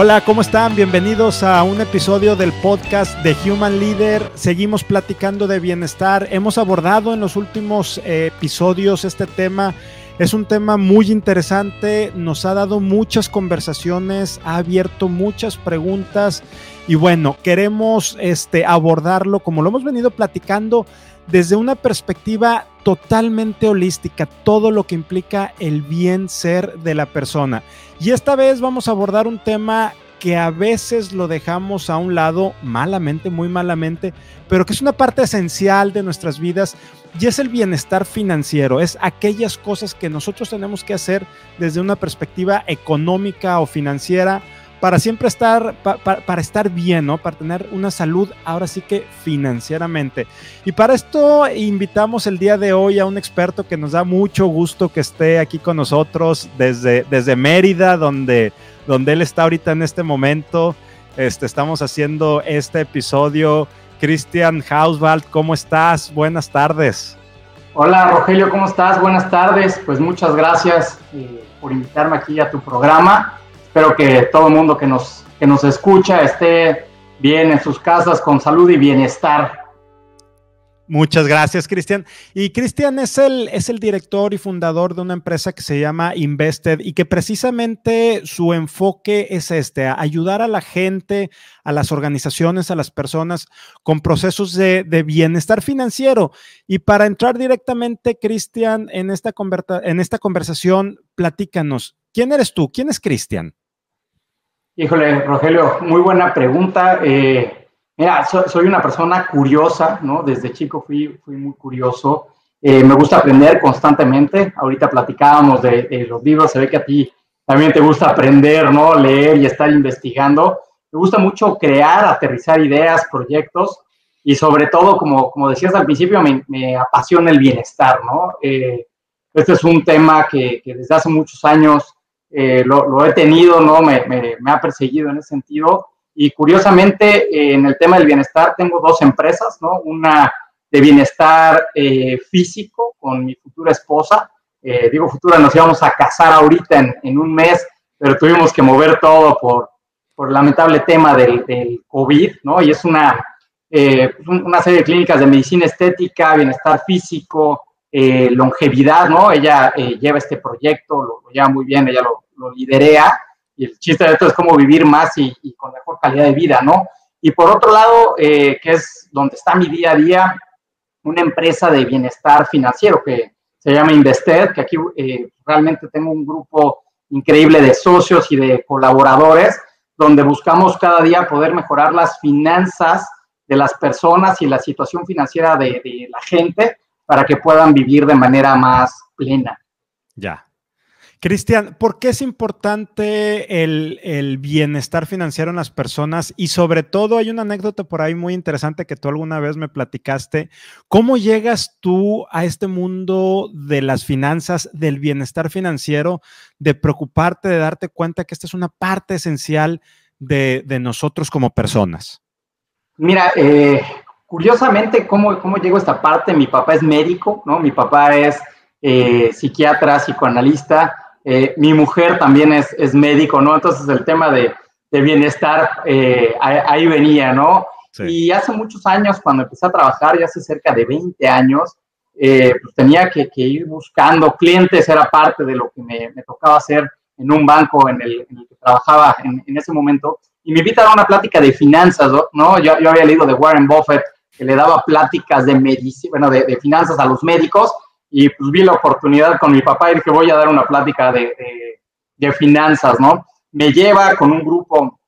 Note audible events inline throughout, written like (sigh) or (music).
Hola, ¿cómo están? Bienvenidos a un episodio del podcast de Human Leader. Seguimos platicando de bienestar. Hemos abordado en los últimos eh, episodios este tema. Es un tema muy interesante, nos ha dado muchas conversaciones, ha abierto muchas preguntas y bueno, queremos este, abordarlo como lo hemos venido platicando desde una perspectiva totalmente holística, todo lo que implica el bien ser de la persona. Y esta vez vamos a abordar un tema que a veces lo dejamos a un lado malamente, muy malamente, pero que es una parte esencial de nuestras vidas y es el bienestar financiero, es aquellas cosas que nosotros tenemos que hacer desde una perspectiva económica o financiera para siempre estar, para estar bien, ¿no? Para tener una salud, ahora sí que financieramente. Y para esto invitamos el día de hoy a un experto que nos da mucho gusto que esté aquí con nosotros desde, desde Mérida, donde, donde él está ahorita en este momento. Este, estamos haciendo este episodio. Cristian Hauswald, ¿cómo estás? Buenas tardes. Hola Rogelio, ¿cómo estás? Buenas tardes. Pues muchas gracias eh, por invitarme aquí a tu programa espero que todo el mundo que nos, que nos escucha esté bien en sus casas, con salud y bienestar. Muchas gracias, Cristian. Y Cristian es el, es el director y fundador de una empresa que se llama Invested y que precisamente su enfoque es este, ayudar a la gente, a las organizaciones, a las personas con procesos de, de bienestar financiero. Y para entrar directamente, Cristian, en esta, en esta conversación, platícanos, ¿quién eres tú? ¿Quién es Cristian? Híjole, Rogelio, muy buena pregunta. Eh, mira, soy una persona curiosa, ¿no? Desde chico fui, muy curioso. Eh, me gusta aprender constantemente. Ahorita platicábamos de, los libros, se ve que a ti también te gusta aprender, ¿no? Leer y estar investigando. Me gusta mucho crear, aterrizar ideas, proyectos y sobre todo, como, como decías al principio, me, apasiona el bienestar, ¿no? Eh, este es un tema que desde hace muchos años eh, lo, he tenido, ¿no? Me, ha perseguido en ese sentido. Y curiosamente, eh, en el tema del bienestar, tengo dos empresas, ¿no? Una de bienestar eh, físico con mi futura esposa. digo futura, nos íbamos a casar ahorita en, en, un mes, pero tuvimos que mover todo por, por el lamentable tema del, del COVID, ¿no? Y es una, una serie de clínicas de medicina estética, bienestar físico, eh, longevidad, ¿no? Ella eh, lleva este proyecto, lo, lleva muy bien, ella lo, lo, liderea, y el chiste de esto es cómo vivir más y, con mejor calidad de vida, ¿no? Y por otro lado, eh, que es donde está mi día a día, una empresa de bienestar financiero que se llama Invested, que aquí realmente tengo un grupo increíble de socios y de colaboradores, donde buscamos cada día poder mejorar las finanzas de las personas y la situación financiera de la gente para que puedan vivir de manera más plena. Ya. Cristian, ¿por qué es importante el, bienestar financiero en las personas? Y sobre todo, hay una anécdota por ahí muy interesante que tú alguna vez me platicaste. ¿Cómo llegas tú a este mundo de las finanzas, del bienestar financiero, de preocuparte, de darte cuenta que esta es una parte esencial de, de nosotros como personas? Mira, eh, curiosamente, ¿cómo, ¿cómo llego a esta parte? Mi papá es médico, ¿no? Mi papá es eh, psiquiatra, psicoanalista. Eh, mi mujer también es, es, médico, ¿no? Entonces el tema de, de bienestar eh, ahí venía, ¿no? Y hace muchos años, cuando empecé a trabajar, ya hace cerca de 20 años, pues tenía que, que, ir buscando clientes, era parte de lo que me, me tocaba hacer en un banco en el, en el que trabajaba en, en, ese momento. Y me invitaron a una plática de finanzas, ¿no? Yo, yo había leído de Warren Buffett, que le daba pláticas de medicina, bueno, de, finanzas a los médicos y pues vi la oportunidad con mi papá y dije, voy a dar una plática de, finanzas, ¿no? Me lleva con un grupo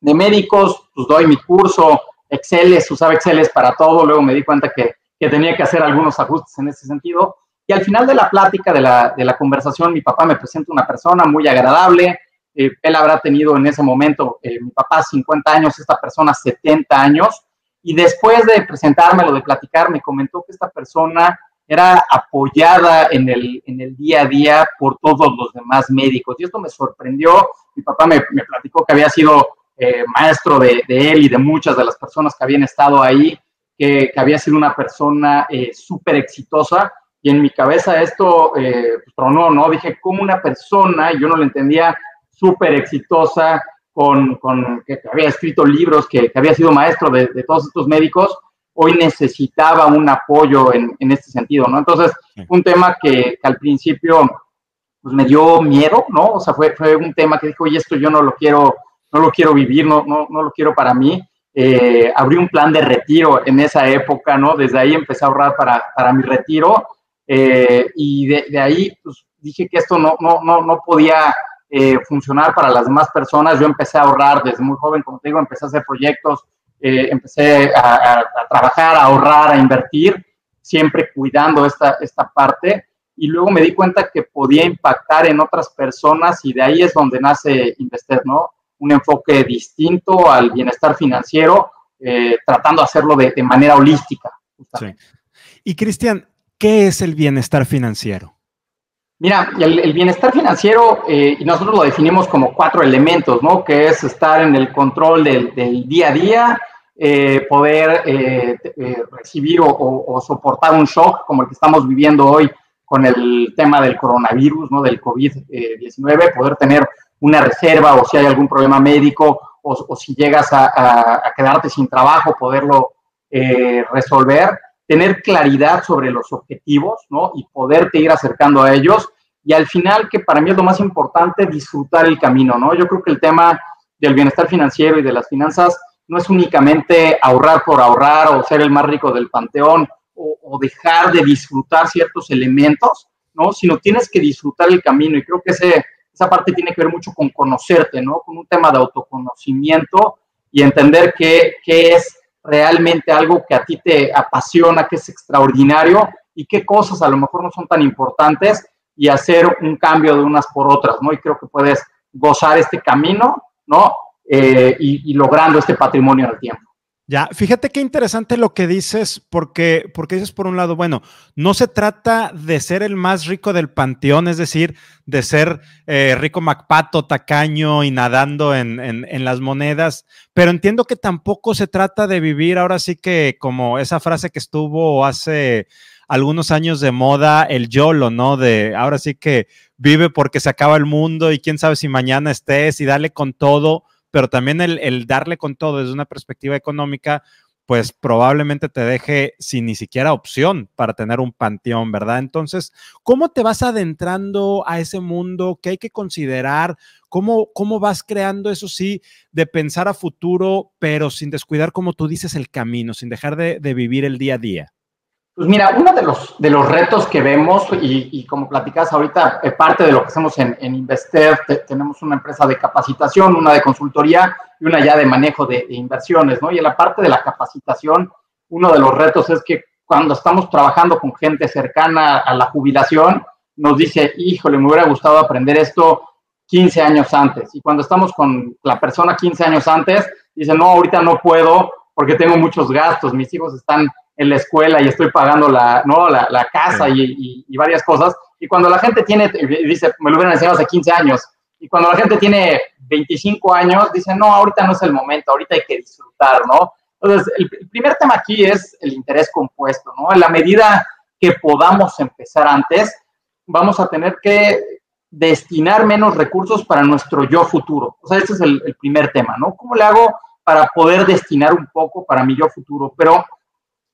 de médicos, pues doy mi curso, Excel, usaba Excel para todo, luego me di cuenta que, que, tenía que hacer algunos ajustes en ese sentido. Y al final de la plática, de la, de la conversación, mi papá me presenta una persona muy agradable, eh, él habrá tenido en ese momento, eh, mi papá 50 años, esta persona 70 años, y después de presentármelo, de platicar, me comentó que esta persona era apoyada en el, en el día a día por todos los demás médicos. Y esto me sorprendió. Mi papá me, me platicó que había sido eh, maestro de, él y de muchas de las personas que habían estado ahí, que, había sido una persona eh, súper exitosa. Y en mi cabeza esto eh, tronó, ¿no? Dije, ¿cómo una persona, yo no lo entendía, súper exitosa, con, que, había escrito libros, que, había sido maestro de, todos estos médicos, hoy necesitaba un apoyo en, este sentido, ¿no? Entonces, un tema que, al principio pues, me dio miedo, ¿no? O sea, fue, fue un tema que dijo, oye, esto yo no lo quiero, no lo quiero vivir, no, no, no lo quiero para mí. Eh, abrí un plan de retiro en esa época, ¿no? Desde ahí empecé a ahorrar para, para mi retiro eh, y de, de, ahí pues, dije que esto no, no, no, no podía eh, funcionar para las demás personas. Yo empecé a ahorrar desde muy joven, como te digo, empecé a hacer proyectos, eh, empecé a, trabajar, a ahorrar, a invertir, siempre cuidando esta, esta parte. Y luego me di cuenta que podía impactar en otras personas y de ahí es donde nace Invested, ¿no? Un enfoque distinto al bienestar financiero, eh, tratando de hacerlo de, de manera holística. Sí. Y Cristian, ¿qué es el bienestar financiero? Mira, el, bienestar financiero, eh, y nosotros lo definimos como cuatro elementos, ¿no? Que es estar en el control del, día a día, eh, poder eh, recibir o, soportar un shock como el que estamos viviendo hoy con el tema del coronavirus, ¿no? Del COVID-19, poder tener una reserva o si hay algún problema médico o, si llegas a, quedarte sin trabajo, poderlo resolver tener claridad sobre los objetivos, ¿no? Y poderte ir acercando a ellos. Y al final, que para mí es lo más importante, disfrutar el camino, ¿no? Yo creo que el tema del bienestar financiero y de las finanzas no es únicamente ahorrar por ahorrar o ser el más rico del panteón o, dejar de disfrutar ciertos elementos, ¿no? Sino tienes que disfrutar el camino y creo que ese, esa parte tiene que ver mucho con conocerte, ¿no? Con un tema de autoconocimiento y entender qué, qué es realmente algo que a ti te apasiona, que es extraordinario y qué cosas a lo mejor no son tan importantes y hacer un cambio de unas por otras, ¿no? Y creo que puedes gozar este camino, ¿no? Eh, y, logrando este patrimonio en el tiempo. Ya, fíjate qué interesante lo que dices, porque, porque dices por un lado, bueno, no se trata de ser el más rico del panteón, es decir, de ser eh, rico Macpato, tacaño y nadando en, en, las monedas, pero entiendo que tampoco se trata de vivir ahora sí que como esa frase que estuvo hace algunos años de moda, el YOLO, ¿no? De ahora sí que vive porque se acaba el mundo y quién sabe si mañana estés y dale con todo pero también el, darle con todo desde una perspectiva económica, pues probablemente te deje sin ni siquiera opción para tener un panteón, ¿verdad? Entonces, ¿cómo te vas adentrando a ese mundo? ¿Qué hay que considerar? ¿Cómo, cómo vas creando eso sí de pensar a futuro, pero sin descuidar, como tú dices, el camino, sin dejar de vivir el día a día? Pues mira, uno de los, de los retos que vemos, y, como platicas ahorita, eh, parte de lo que hacemos en, en tenemos una empresa de capacitación, una de consultoría y una ya de manejo de, inversiones, ¿no? Y en la parte de la capacitación, uno de los retos es que cuando estamos trabajando con gente cercana a la jubilación, nos dice, híjole, me hubiera gustado aprender esto 15 años antes. Y cuando estamos con la persona 15 años antes, dice, no, ahorita no puedo porque tengo muchos gastos, mis hijos están en la escuela y estoy pagando la, ¿no? la, la casa y, y, varias cosas. Y cuando la gente tiene, dice, me lo hubieran enseñado hace 15 años, y cuando la gente tiene 25 años, dice, no, ahorita no es el momento, ahorita hay que disfrutar, ¿no? Entonces, el, primer tema aquí es el interés compuesto, ¿no? En la medida que podamos empezar antes, vamos a tener que destinar menos recursos para nuestro yo futuro. O sea, este es el, el primer tema, ¿no? ¿Cómo le hago para poder destinar un poco para mi yo futuro? Pero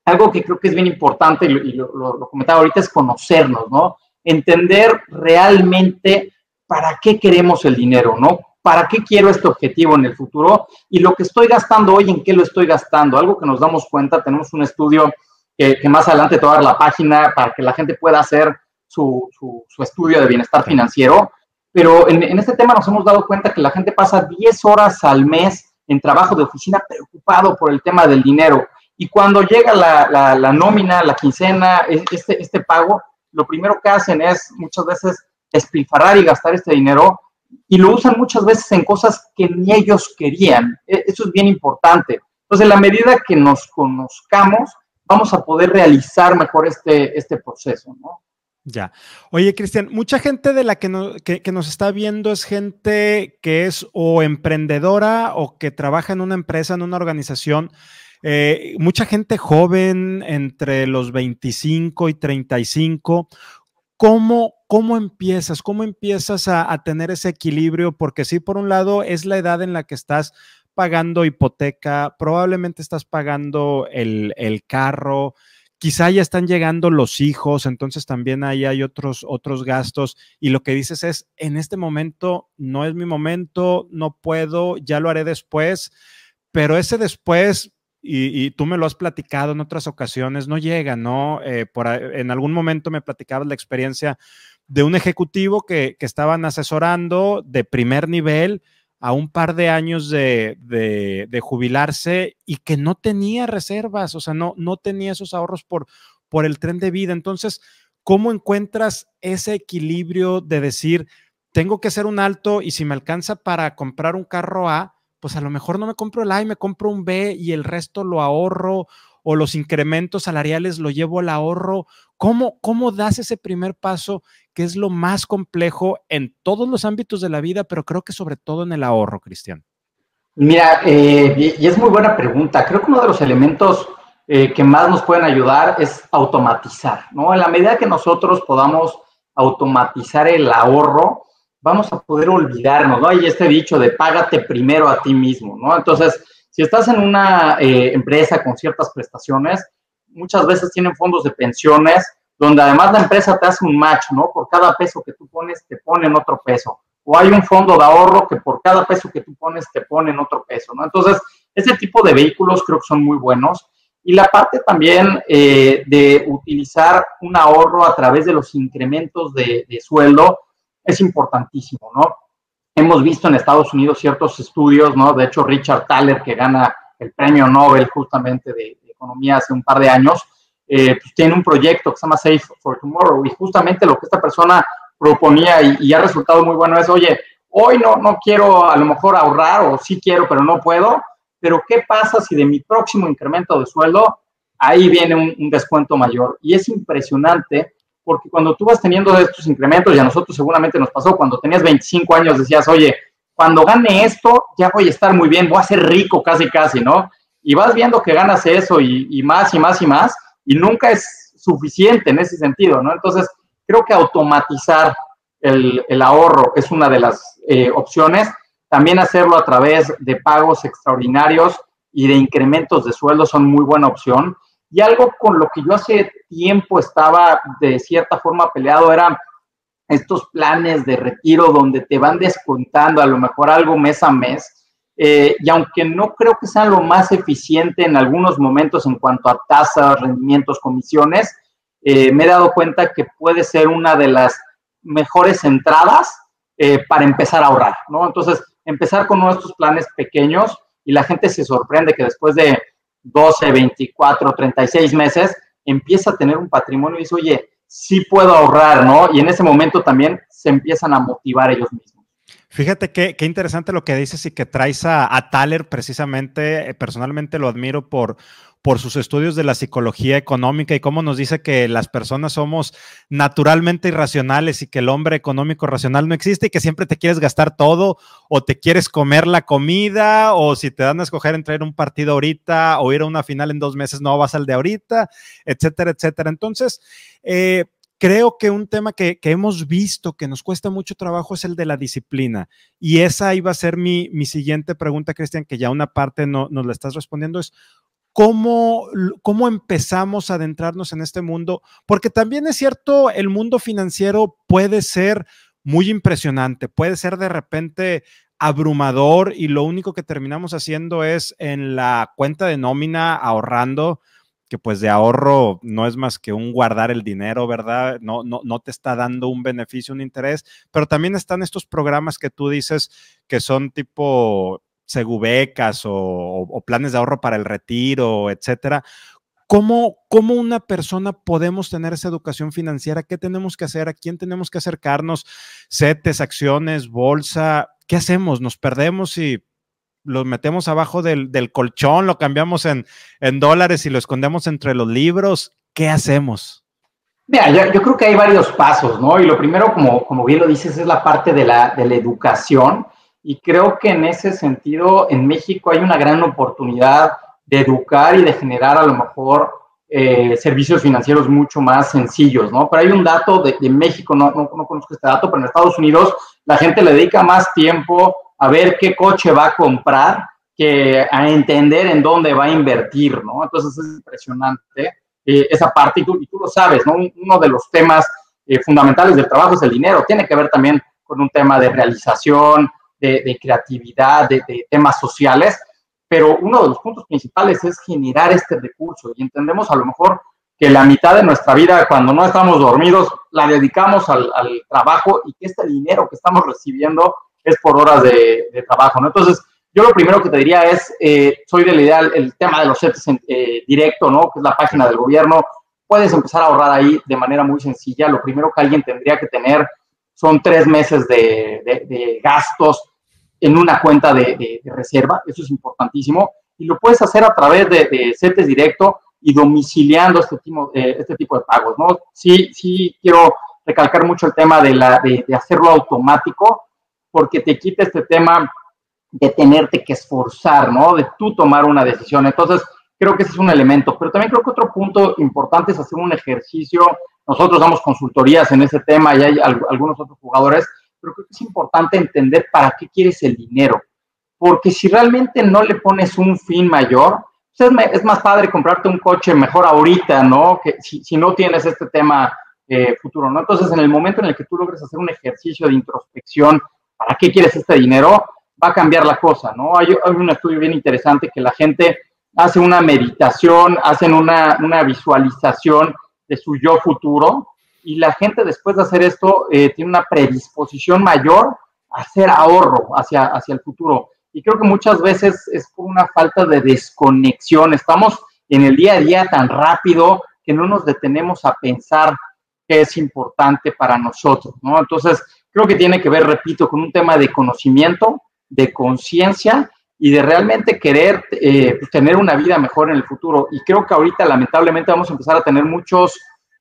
algo que creo que es bien importante, y lo, comentaba ahorita, es conocernos, ¿no? Entender realmente para qué queremos el dinero, ¿no? ¿Para qué quiero este objetivo en el futuro? Y lo que estoy gastando hoy, ¿en qué lo estoy gastando? Algo que nos damos cuenta, tenemos un estudio que, más adelante te va a dar la página para que la gente pueda hacer su, estudio de bienestar financiero. Pero en, en, este tema nos hemos dado cuenta que la gente pasa 10 horas al mes en trabajo de oficina preocupado por el tema del dinero. Y cuando llega la, la, nómina, la quincena, este, este pago, lo primero que hacen es muchas veces despilfarrar y gastar este dinero y lo usan muchas veces en cosas que ni ellos querían. E, eso es bien importante. Entonces, en la medida que nos conozcamos, vamos a poder realizar mejor este, este proceso, ¿no? Ya. Oye, Cristian, mucha gente de la que, que, nos está viendo es gente que es o emprendedora o que trabaja en una empresa, en una organización eh, mucha gente joven entre los 25 y 35. ¿Cómo, ¿cómo empiezas? ¿Cómo empiezas a, tener ese equilibrio? Porque sí, por un lado, es la edad en la que estás pagando hipoteca, probablemente estás pagando el, el carro, quizá ya están llegando los hijos, entonces también ahí hay otros, otros gastos y lo que dices es, en este momento no es mi momento, no puedo, ya lo haré después, pero ese después, y, tú me lo has platicado en otras ocasiones, no llega, ¿no? Eh, por, en algún momento me platicabas la experiencia de un ejecutivo que, que estaban asesorando de primer nivel, a un par de años de, jubilarse y que no tenía reservas, o sea, no, no tenía esos ahorros por, por el tren de vida. Entonces, ¿cómo encuentras ese equilibrio de decir, tengo que hacer un alto y si me alcanza para comprar un carro A, pues a lo mejor no me compro el A y me compro un B y el resto lo ahorro o los incrementos salariales lo llevo al ahorro. ¿Cómo, ¿Cómo das ese primer paso que es lo más complejo en todos los ámbitos de la vida, pero creo que sobre todo en el ahorro, Cristian? Mira, eh, y es muy buena pregunta. Creo que uno de los elementos eh, que más nos pueden ayudar es automatizar, ¿no? En la medida que nosotros podamos automatizar el ahorro, vamos a poder olvidarnos, ¿no? Hay este dicho de págate primero a ti mismo, ¿no? Entonces, si estás en una eh, empresa con ciertas prestaciones, muchas veces tienen fondos de pensiones donde además la empresa te hace un match, ¿no? Por cada peso que tú pones, te ponen otro peso. O hay un fondo de ahorro que por cada peso que tú pones, te ponen otro peso, ¿no? Entonces, ese tipo de vehículos creo que son muy buenos. Y la parte también eh, de utilizar un ahorro a través de los incrementos de, sueldo es importantísimo, ¿no? Hemos visto en Estados Unidos ciertos estudios, ¿no? De hecho, Richard Thaler, que gana el premio Nobel justamente de economía hace un par de años, eh, pues, tiene un proyecto que se llama Safe for Tomorrow y justamente lo que esta persona proponía y, ha resultado muy bueno es, oye, hoy no, no quiero a lo mejor ahorrar o sí quiero, pero no puedo, pero ¿qué pasa si de mi próximo incremento de sueldo ahí viene un, descuento mayor? Y es impresionante porque cuando tú vas teniendo estos incrementos, y a nosotros seguramente nos pasó, cuando tenías 25 años decías, oye, cuando gane esto, ya voy a estar muy bien, voy a ser rico casi, casi, ¿no? Y vas viendo que ganas eso y, más y más y más, y nunca es suficiente en ese sentido, ¿no? Entonces, creo que automatizar el, ahorro es una de las eh, opciones. También hacerlo a través de pagos extraordinarios y de incrementos de sueldo son muy buena opción. Y algo con lo que yo hace tiempo estaba de cierta forma peleado era estos planes de retiro donde te van descontando a lo mejor algo mes a mes eh, y aunque no creo que sea lo más eficiente en algunos momentos en cuanto a tasas, rendimientos, comisiones, eh, me he dado cuenta que puede ser una de las mejores entradas eh, para empezar a ahorrar, ¿no? Entonces, empezar con nuestros planes pequeños y la gente se sorprende que después de 12, 24, 36 meses empieza a tener un patrimonio y dice, oye, sí puedo ahorrar, ¿no? Y en ese momento también se empiezan a motivar ellos mismos. Fíjate qué, qué, interesante lo que dices y que traes a, a Thaler precisamente, eh, personalmente lo admiro por, por sus estudios de la psicología económica y cómo nos dice que las personas somos naturalmente irracionales y que el hombre económico racional no existe y que siempre te quieres gastar todo o te quieres comer la comida o si te dan a escoger entre ir a un partido ahorita o ir a una final en dos meses no vas al de ahorita, etcétera, etcétera. Entonces, eh, Creo que un tema que, hemos visto que nos cuesta mucho trabajo es el de la disciplina. Y esa iba a ser mi, siguiente pregunta, Cristian, que ya una parte no, nos la estás respondiendo, es ¿cómo, cómo empezamos a adentrarnos en este mundo. Porque también es cierto, el mundo financiero puede ser muy impresionante, puede ser de repente abrumador y lo único que terminamos haciendo es en la cuenta de nómina ahorrando que pues de ahorro no es más que un guardar el dinero, ¿verdad? No, no, no te está dando un beneficio, un interés, pero también están estos programas que tú dices que son tipo segubecas o, o planes de ahorro para el retiro, etcétera. ¿Cómo, ¿Cómo, una persona podemos tener esa educación financiera? ¿Qué tenemos que hacer? ¿A quién tenemos que acercarnos? ¿Setes, acciones, bolsa? ¿Qué hacemos? ¿Nos perdemos y lo metemos abajo del, colchón, lo cambiamos en, dólares y lo escondemos entre los libros, ¿qué hacemos? Mira, yo, creo que hay varios pasos, ¿no? Y lo primero, como, como bien lo dices, es la parte de la, de la educación. Y creo que en ese sentido, en México hay una gran oportunidad de educar y de generar a lo mejor eh, servicios financieros mucho más sencillos, ¿no? Pero hay un dato de, México, no, no, no, conozco este dato, pero en Estados Unidos la gente le dedica más tiempo a ver qué coche va a comprar que a entender en dónde va a invertir, ¿no? Entonces es impresionante eh, esa parte y tú, y tú, lo sabes, ¿no? Uno de los temas eh, fundamentales del trabajo es el dinero, tiene que ver también con un tema de realización, de, creatividad, de, temas sociales, pero uno de los puntos principales es generar este recurso y entendemos a lo mejor que la mitad de nuestra vida cuando no estamos dormidos la dedicamos al, trabajo y que este dinero que estamos recibiendo es por horas de, trabajo. Entonces, yo lo primero que te diría es, eh, soy de la idea, el tema de los CETES eh, directo, ¿no? Que es la página del gobierno, puedes empezar a ahorrar ahí de manera muy sencilla. Lo primero que alguien tendría que tener son tres meses de, gastos en una cuenta de, reserva, eso es importantísimo, y lo puedes hacer a través de, CETES directo y domiciliando este tipo, eh, este tipo de pagos, ¿no? Sí, sí quiero recalcar mucho el tema de, hacerlo automático, porque te quita este tema de tenerte que esforzar, ¿no? De tú tomar una decisión. Entonces, creo que ese es un elemento, pero también creo que otro punto importante es hacer un ejercicio. Nosotros damos consultorías en ese tema y hay algunos otros jugadores pero creo que es importante entender para qué quieres el dinero, porque si realmente no le pones un fin mayor, pues es, más padre comprarte un coche mejor ahorita, ¿no? Que si, no tienes este tema eh, futuro, ¿no? Entonces, en el momento en el que tú logres hacer un ejercicio de introspección, ¿para qué quieres este dinero? Va a cambiar la cosa, ¿no? Hay, un estudio bien interesante que la gente hace una meditación, hacen una visualización de su yo futuro y la gente después de hacer esto eh, tiene una predisposición mayor a hacer ahorro hacia, hacia el futuro. Y creo que muchas veces es por una falta de desconexión. Estamos en el día a día tan rápido que no nos detenemos a pensar qué es importante para nosotros, ¿no? Entonces, creo que tiene que ver, repito, con un tema de conocimiento, de conciencia y de realmente querer eh, tener una vida mejor en el futuro. Y creo que ahorita, lamentablemente, vamos a empezar a tener muchos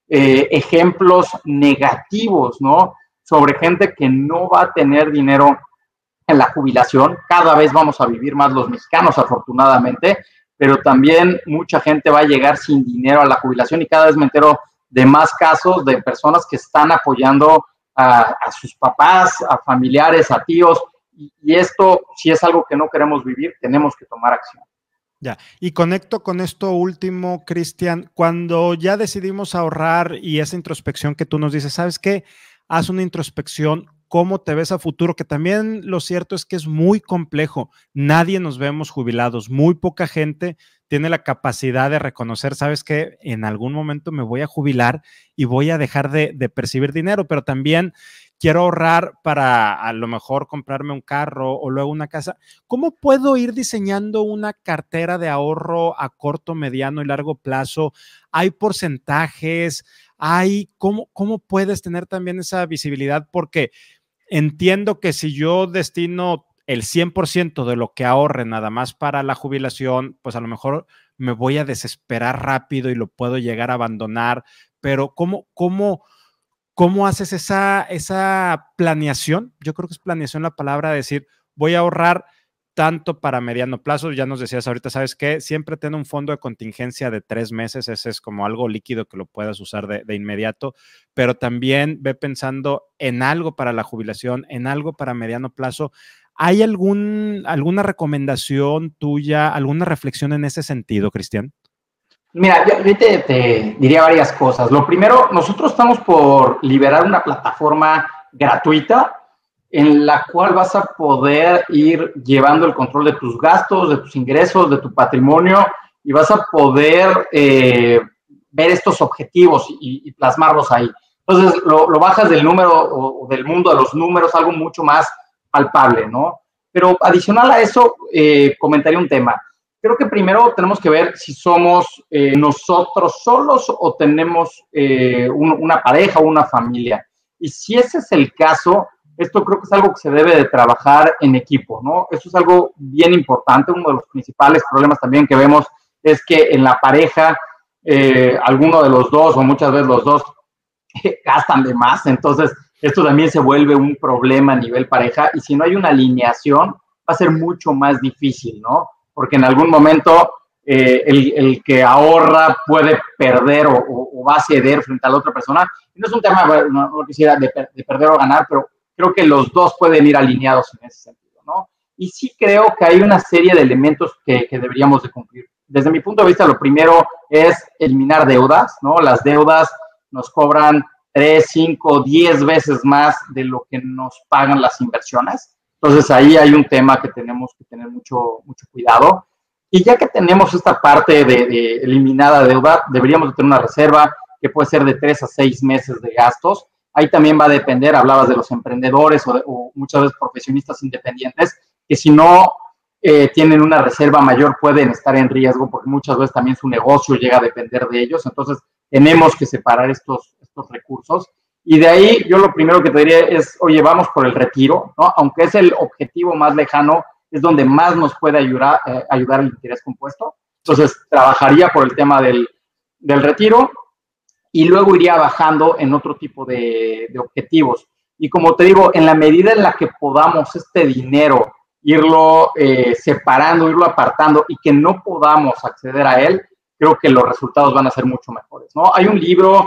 eh, ejemplos negativos, ¿no? Sobre gente que no va a tener dinero en la jubilación. Cada vez vamos a vivir más los mexicanos, afortunadamente, pero también mucha gente va a llegar sin dinero a la jubilación y cada vez me entero de más casos de personas que están apoyando a, sus papás, a familiares, a tíos, y esto, si es algo que no queremos vivir, tenemos que tomar acción. Ya, y conecto con esto último, Cristian, cuando ya decidimos ahorrar y esa introspección que tú nos dices, ¿sabes qué? Haz una introspección, cómo te ves a futuro, que también lo cierto es que es muy complejo. Nadie nos vemos jubilados, muy poca gente tiene la capacidad de reconocer, sabes que en algún momento me voy a jubilar y voy a dejar de, de percibir dinero, pero también quiero ahorrar para a lo mejor comprarme un carro o luego una casa. ¿Cómo puedo ir diseñando una cartera de ahorro a corto, mediano y largo plazo? ¿Hay porcentajes? ¿Hay cómo, cómo puedes tener también esa visibilidad? Porque entiendo que si yo destino el 100% de lo que ahorre nada más para la jubilación, pues a lo mejor me voy a desesperar rápido y lo puedo llegar a abandonar, pero ¿cómo, cómo, ¿Cómo haces esa, esa planeación? Yo creo que es planeación la palabra, decir, voy a ahorrar tanto para mediano plazo, ya nos decías ahorita, ¿sabes qué? Siempre tiene un fondo de contingencia de tres meses, ese es como algo líquido que lo puedas usar de, de, inmediato, pero también ve pensando en algo para la jubilación, en algo para mediano plazo. ¿Hay algún, alguna recomendación tuya, alguna reflexión en ese sentido, Cristian? Mira, yo, te, diría varias cosas. Lo primero, nosotros estamos por liberar una plataforma gratuita en la cual vas a poder ir llevando el control de tus gastos, de tus ingresos, de tu patrimonio y vas a poder eh, ver estos objetivos y, plasmarlos ahí. Entonces, lo, bajas del número o, del mundo de los números, algo mucho más palpable, ¿no? Pero adicional a eso, eh, comentaría un tema creo que primero tenemos que ver si somos eh, nosotros solos o tenemos eh, una pareja o una familia. Y si ese es el caso, esto creo que es algo que se debe de trabajar en equipo, ¿no? Eso es algo bien importante. Uno de los principales problemas también que vemos es que en la pareja, eh, alguno de los dos o muchas veces los dos (laughs) gastan de más. Entonces, esto también se vuelve un problema a nivel pareja. Y si no hay una alineación, va a ser mucho más difícil, ¿no? Porque en algún momento eh, el, que ahorra puede perder o, va a ceder frente a la otra persona. No es un tema, no, quisiera de, perder o ganar, pero creo que los dos pueden ir alineados en ese sentido, ¿no? Y sí creo que hay una serie de elementos que, que deberíamos de cumplir. Desde mi punto de vista, lo primero es eliminar deudas, ¿no? Las deudas nos cobran 3, 5, 10 veces más de lo que nos pagan las inversiones. Entonces ahí hay un tema que tenemos que tener mucho, mucho cuidado. Y ya que tenemos esta parte de, eliminada deuda, deberíamos tener una reserva que puede ser de tres a seis meses de gastos. Ahí también va a depender, hablabas de los emprendedores o, muchas veces profesionistas independientes, que si no eh, tienen una reserva mayor pueden estar en riesgo porque muchas veces también su negocio llega a depender de ellos. Entonces tenemos que separar estos, estos recursos. Y de ahí yo lo primero que te diría es, oye, vamos por el retiro, ¿no? Aunque es el objetivo más lejano, es donde más nos puede ayudar, eh, ayudar el interés compuesto. Entonces, trabajaría por el tema del, del retiro y luego iría bajando en otro tipo de, de, objetivos. Y como te digo, en la medida en la que podamos este dinero irlo eh, separando, irlo apartando y que no podamos acceder a él, creo que los resultados van a ser mucho mejores. ¿no? Hay un libro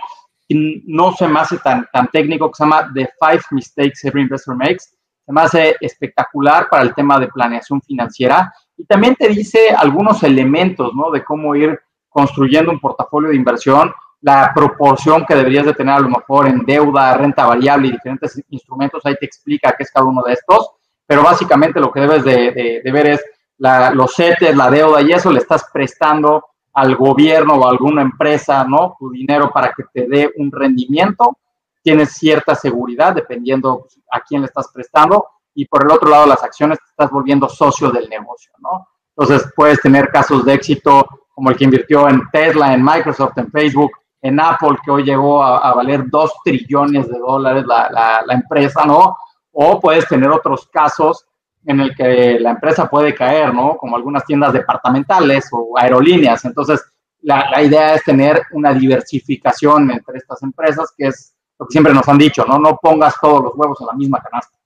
no se me hace tan, tan técnico que se llama The Five Mistakes Every Investor Makes. Se me hace espectacular para el tema de planeación financiera. Y también te dice algunos elementos, ¿no? De cómo ir construyendo un portafolio de inversión, la proporción que deberías de tener a lo mejor en deuda, renta variable y diferentes instrumentos, ahí te explica qué es cada uno de estos, pero básicamente lo que debes de, ver es los CETES, la deuda y eso le estás prestando al gobierno o a alguna empresa, ¿no? Tu dinero para que te dé un rendimiento tienes cierta seguridad dependiendo a quién le estás prestando y por el otro lado las acciones te estás volviendo socio del negocio, ¿no? Entonces puedes tener casos de éxito como el que invirtió en Tesla, en Microsoft, en Facebook, en Apple, que hoy llegó a, valer dos trillones de dólares la, la, empresa, ¿no? O puedes tener otros casos en el que la empresa puede caer, ¿no? Como algunas tiendas departamentales o aerolíneas. Entonces, la, la idea es tener una diversificación entre estas empresas, que es lo que siempre nos han dicho, ¿no? No pongas todos los huevos en la misma canasta.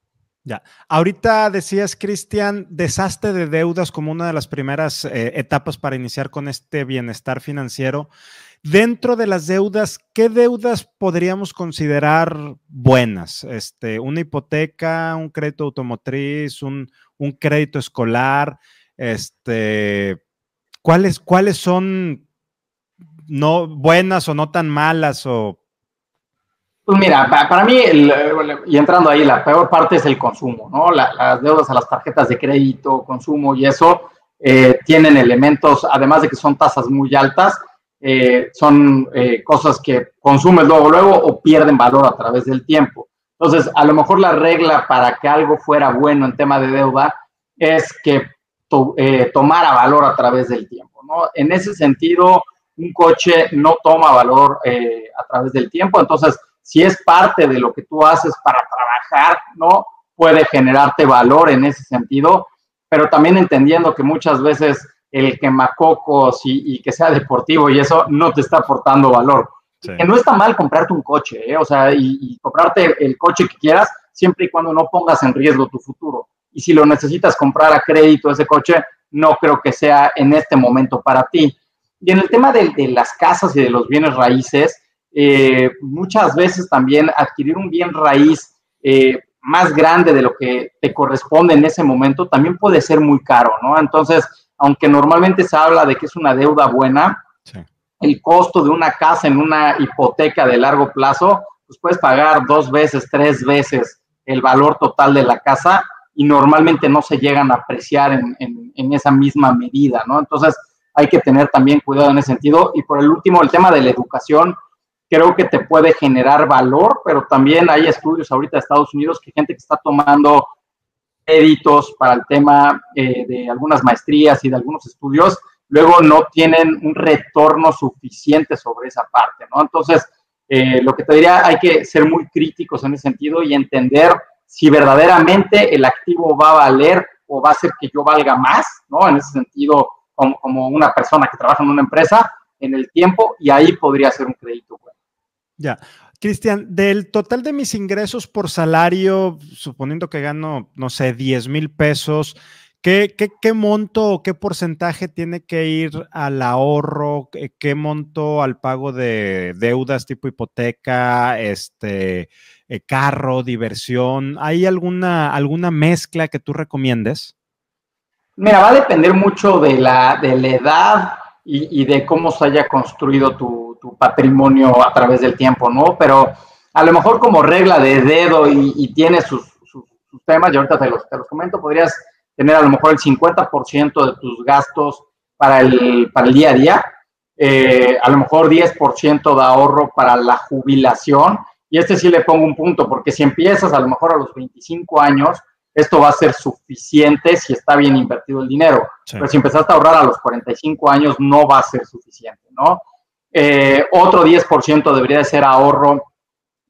Ya. Ahorita decías, Cristian, desastre de deudas como una de las primeras eh, etapas para iniciar con este bienestar financiero. Dentro de las deudas, ¿qué deudas podríamos considerar buenas? Este, una hipoteca, un crédito automotriz, un, un crédito escolar, este, ¿cuáles, ¿cuáles son no buenas o no tan malas o pues mira, para, mí, y entrando ahí, la peor parte es el consumo, ¿no? las deudas a las tarjetas de crédito, consumo y eso eh, tienen elementos, además de que son tasas muy altas, eh, son eh, cosas que consumes luego, luego o pierden valor a través del tiempo. Entonces, a lo mejor la regla para que algo fuera bueno en tema de deuda es que tomara valor a través del tiempo, ¿no? En ese sentido, un coche no toma valor a través del tiempo, entonces si es parte de lo que tú haces para trabajar, ¿no? Puede generarte valor en ese sentido, pero también entendiendo que muchas veces el quemacocos y, y que sea deportivo y eso no te está aportando valor. Que no está mal comprarte un coche, ¿eh? o sea, y, y, comprarte el coche que quieras, siempre y cuando no pongas en riesgo tu futuro. Y si lo necesitas comprar a crédito ese coche, no creo que sea en este momento para ti. Y en el tema de, de las casas y de los bienes raíces, eh, muchas veces también adquirir un bien raíz eh, más grande de lo que te corresponde en ese momento también puede ser muy caro, ¿no? Entonces, aunque normalmente se habla de que es una deuda buena, el costo de una casa en una hipoteca de largo plazo, pues puedes pagar dos veces, tres veces el valor total de la casa y normalmente no se llegan a apreciar en, en esa misma medida, ¿no? Entonces, hay que tener también cuidado en ese sentido. Y por el último, el tema de la educación, creo que te puede generar valor, pero también hay estudios ahorita de Estados Unidos que gente que está tomando créditos para el tema eh, de algunas maestrías y de algunos estudios, luego no tienen un retorno suficiente sobre esa parte, ¿no? Entonces, eh, lo que te diría, hay que ser muy críticos en ese sentido y entender si verdaderamente el activo va a valer o va a hacer que yo valga más, ¿no? En ese sentido, como, como una persona que trabaja en una empresa, en el tiempo, y ahí podría ser un crédito bueno. Ya. Cristian, del total de mis ingresos por salario, suponiendo que gano, no sé, 10 mil pesos, ¿Qué, monto o qué porcentaje tiene que ir al ahorro? ¿Qué, monto al pago de deudas tipo hipoteca, este, eh, carro, diversión? ¿Hay alguna, alguna mezcla que tú recomiendes? Mira, va a depender mucho de la, de la edad y, de cómo se haya construido tu, patrimonio a través del tiempo, ¿no? Pero a lo mejor como regla de dedo y, y tiene sus, sus, temas, y ahorita te los, te los comento, podrías tener a lo mejor el 50% de tus gastos para el, para el día a día, eh, a lo mejor 10% de ahorro para la jubilación, y este sí le pongo un punto, porque si empiezas a lo mejor a los 25 años, esto va a ser suficiente si está bien invertido el dinero, pero si empezaste a ahorrar a los 45 años, no va a ser suficiente, ¿no? Eh, otro 10% debería de ser ahorro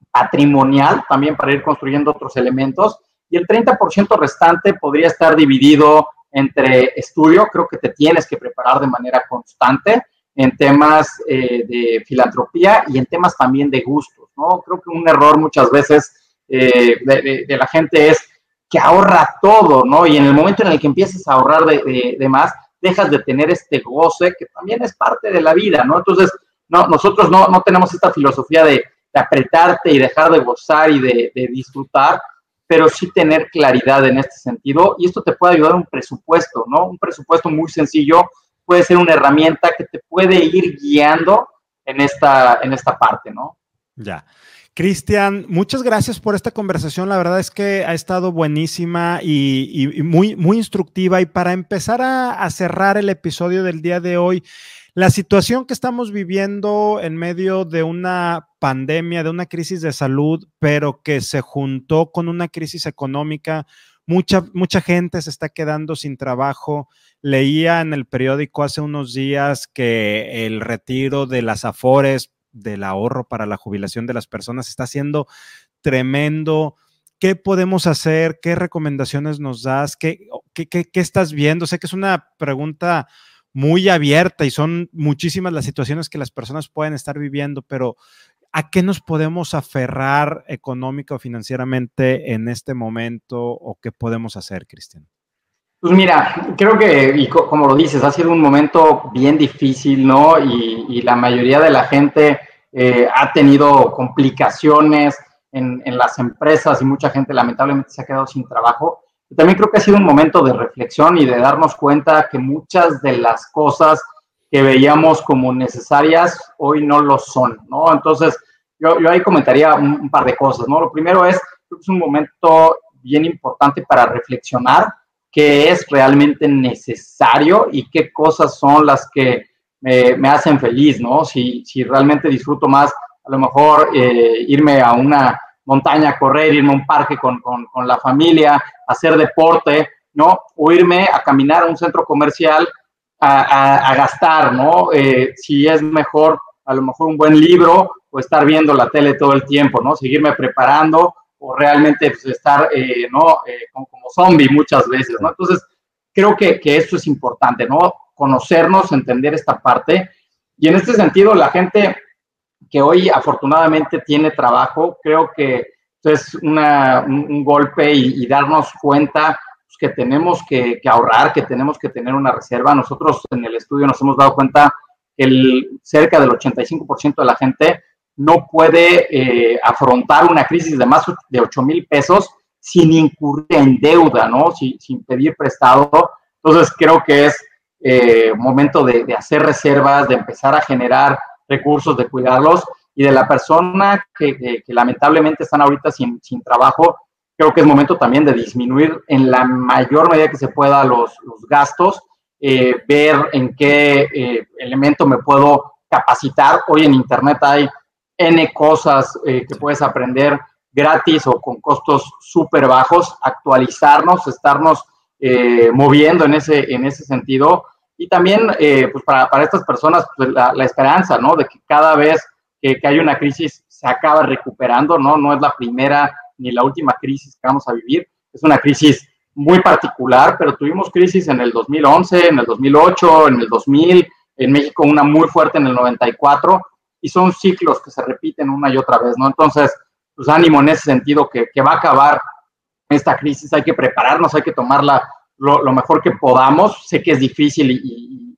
patrimonial, también para ir construyendo otros elementos, y el 30% restante podría estar dividido entre estudio, creo que te tienes que preparar de manera constante en temas eh, de filantropía y en temas también de gustos, ¿no? Creo que un error muchas veces eh, de, la gente es que ahorra todo, ¿no? Y en el momento en el que empiezas a ahorrar de, de, más, dejas de tener este goce que también es parte de la vida, ¿no? Entonces, no, nosotros no, no tenemos esta filosofía de, apretarte y dejar de gozar y de, disfrutar, pero sí tener claridad en este sentido. Y esto te puede ayudar un presupuesto, ¿no? Un presupuesto muy sencillo puede ser una herramienta que te puede ir guiando en esta, en esta parte, ¿no? Ya. Cristian, muchas gracias por esta conversación. La verdad es que ha estado buenísima y, muy, muy instructiva. Y para empezar a, cerrar el episodio del día de hoy, la situación que estamos viviendo en medio de una pandemia, de una crisis de salud, pero que se juntó con una crisis económica, mucha, mucha gente se está quedando sin trabajo. Leía en el periódico hace unos días que el retiro de las afores, del ahorro para la jubilación de las personas, está siendo tremendo. ¿Qué podemos hacer? ¿Qué recomendaciones nos das? ¿Qué, qué, qué, qué estás viendo? Sé que es una pregunta muy abierta y son muchísimas las situaciones que las personas pueden estar viviendo, pero ¿a qué nos podemos aferrar económica o financieramente en este momento o qué podemos hacer, Cristian? Pues mira, creo que, y como lo dices, ha sido un momento bien difícil, ¿no? Y, la mayoría de la gente eh, ha tenido complicaciones en, en, las empresas y mucha gente lamentablemente se ha quedado sin trabajo también creo que ha sido un momento de reflexión y de darnos cuenta que muchas de las cosas que veíamos como necesarias hoy no lo son, ¿no? Entonces, yo, yo ahí comentaría un, par de cosas, ¿no? Lo primero es, creo que es un momento bien importante para reflexionar qué es realmente necesario y qué cosas son las que me, me hacen feliz, ¿no? Si, si realmente disfruto más, a lo mejor eh, irme a una montaña, correr, irme a un parque con, con, la familia, hacer deporte, ¿no? O irme a caminar a un centro comercial a, gastar, ¿no? Eh, si es mejor, a lo mejor un buen libro o estar viendo la tele todo el tiempo, ¿no? Seguirme preparando o realmente pues, estar, eh, ¿no? Eh, como, como, zombie muchas veces, ¿no? Entonces, creo que, que esto es importante, ¿no? Conocernos, entender esta parte. Y en este sentido, la gente que hoy afortunadamente tiene trabajo, creo que es un, golpe y, darnos cuenta pues, que tenemos que, ahorrar, que tenemos que tener una reserva. Nosotros en el estudio nos hemos dado cuenta que el, cerca del 85% de la gente no puede eh, afrontar una crisis de más de 8 mil pesos sin incurrir en deuda, ¿no? Sin, pedir prestado. Entonces creo que es eh, momento de hacer reservas, de empezar a generar recursos, de cuidarlos, y de la persona que, lamentablemente están ahorita sin, sin, trabajo, creo que es momento también de disminuir en la mayor medida que se pueda los, los gastos, eh, ver en qué eh, elemento me puedo capacitar. Hoy en Internet hay N cosas eh, que puedes aprender gratis o con costos súper bajos, actualizarnos, estarnos moviendo en ese, en ese sentido y también, eh, pues para, para, estas personas, pues la, la, esperanza, ¿no? De que cada vez que, hay una crisis se acaba recuperando, ¿no? No es la primera ni la última crisis que vamos a vivir. Es una crisis muy particular, pero tuvimos crisis en el 2011, en el 2008, en el 2000, en México una muy fuerte en el 94, y son ciclos que se repiten una y otra vez, ¿no? Entonces, pues ánimo en ese sentido, que, que va a acabar esta crisis, hay que prepararnos, hay que tomarla lo, mejor que podamos. Sé que es difícil y,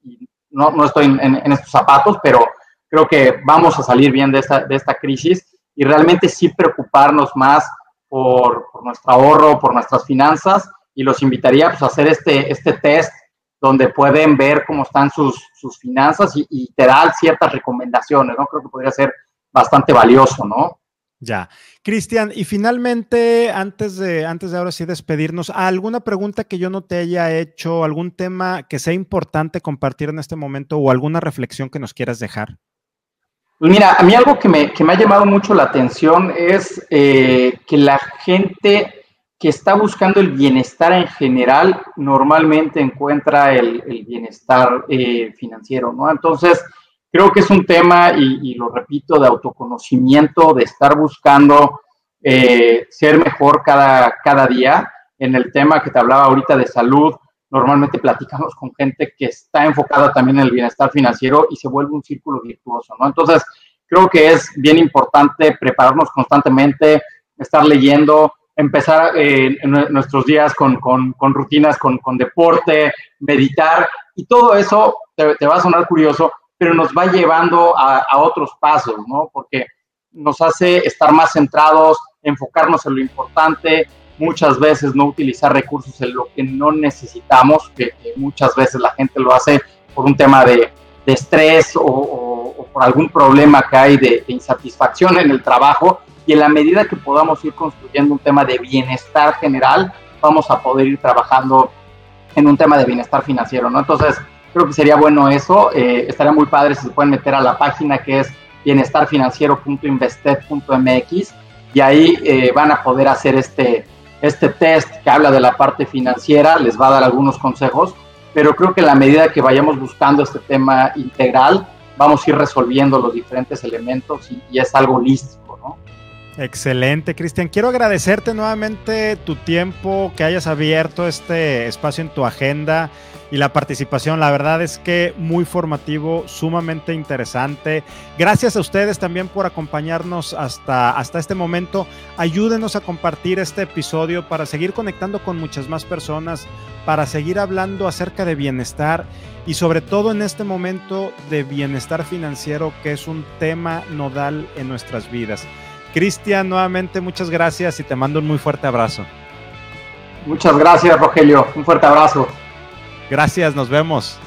no, no, estoy en, estos zapatos, pero creo que vamos a salir bien de esta, de esta crisis y realmente sí preocuparnos más por, nuestro ahorro, por nuestras finanzas y los invitaría pues, a hacer este, este test donde pueden ver cómo están sus, sus finanzas y, y, te dan ciertas recomendaciones, ¿no? Creo que podría ser bastante valioso, ¿no? Ya. Cristian, y finalmente, antes de, antes de ahora sí despedirnos, ¿alguna pregunta que yo no te haya hecho, algún tema que sea importante compartir en este momento o alguna reflexión que nos quieras dejar? Pues mira, a mí algo que me, que me ha llamado mucho la atención es eh, que la gente que está buscando el bienestar en general normalmente encuentra el, bienestar eh, financiero, ¿no? Entonces, creo que es un tema, y, lo repito, de autoconocimiento, de estar buscando eh, ser mejor cada, cada día. En el tema que te hablaba ahorita de salud, normalmente platicamos con gente que está enfocada también en el bienestar financiero y se vuelve un círculo virtuoso, ¿no? Entonces, creo que es bien importante prepararnos constantemente, estar leyendo, empezar eh, en nuestros días con, rutinas, con, deporte, meditar, y todo eso te, va a sonar curioso, pero nos va llevando a, otros pasos, ¿no? Porque nos hace estar más centrados, enfocarnos en lo importante, muchas veces no utilizar recursos en lo que no necesitamos, que, muchas veces la gente lo hace por un tema de, estrés o, por algún problema que hay de, insatisfacción en el trabajo. Y en la medida que podamos ir construyendo un tema de bienestar general, vamos a poder ir trabajando en un tema de bienestar financiero, ¿no? Entonces, Creo que sería bueno eso. Eh, estaría muy padre si se pueden meter a la página que es bienestarfinanciero.invested.mx y ahí eh, van a poder hacer este, este test que habla de la parte financiera, les va a dar algunos consejos, pero creo que a la medida que vayamos buscando este tema integral, vamos a ir resolviendo los diferentes elementos y, y es algo holístico, ¿no? Excelente, Cristian. Quiero agradecerte nuevamente tu tiempo, que hayas abierto este espacio en tu agenda y la participación. La verdad es que muy formativo, sumamente interesante. Gracias a ustedes también por acompañarnos hasta, hasta este momento. Ayúdenos a compartir este episodio para seguir conectando con muchas más personas, para seguir hablando acerca de bienestar y sobre todo en este momento de bienestar financiero, que es un tema nodal en nuestras vidas. Cristian, nuevamente muchas gracias y te mando un muy fuerte abrazo. Muchas gracias, Rogelio. Un fuerte abrazo. Gracias, nos vemos.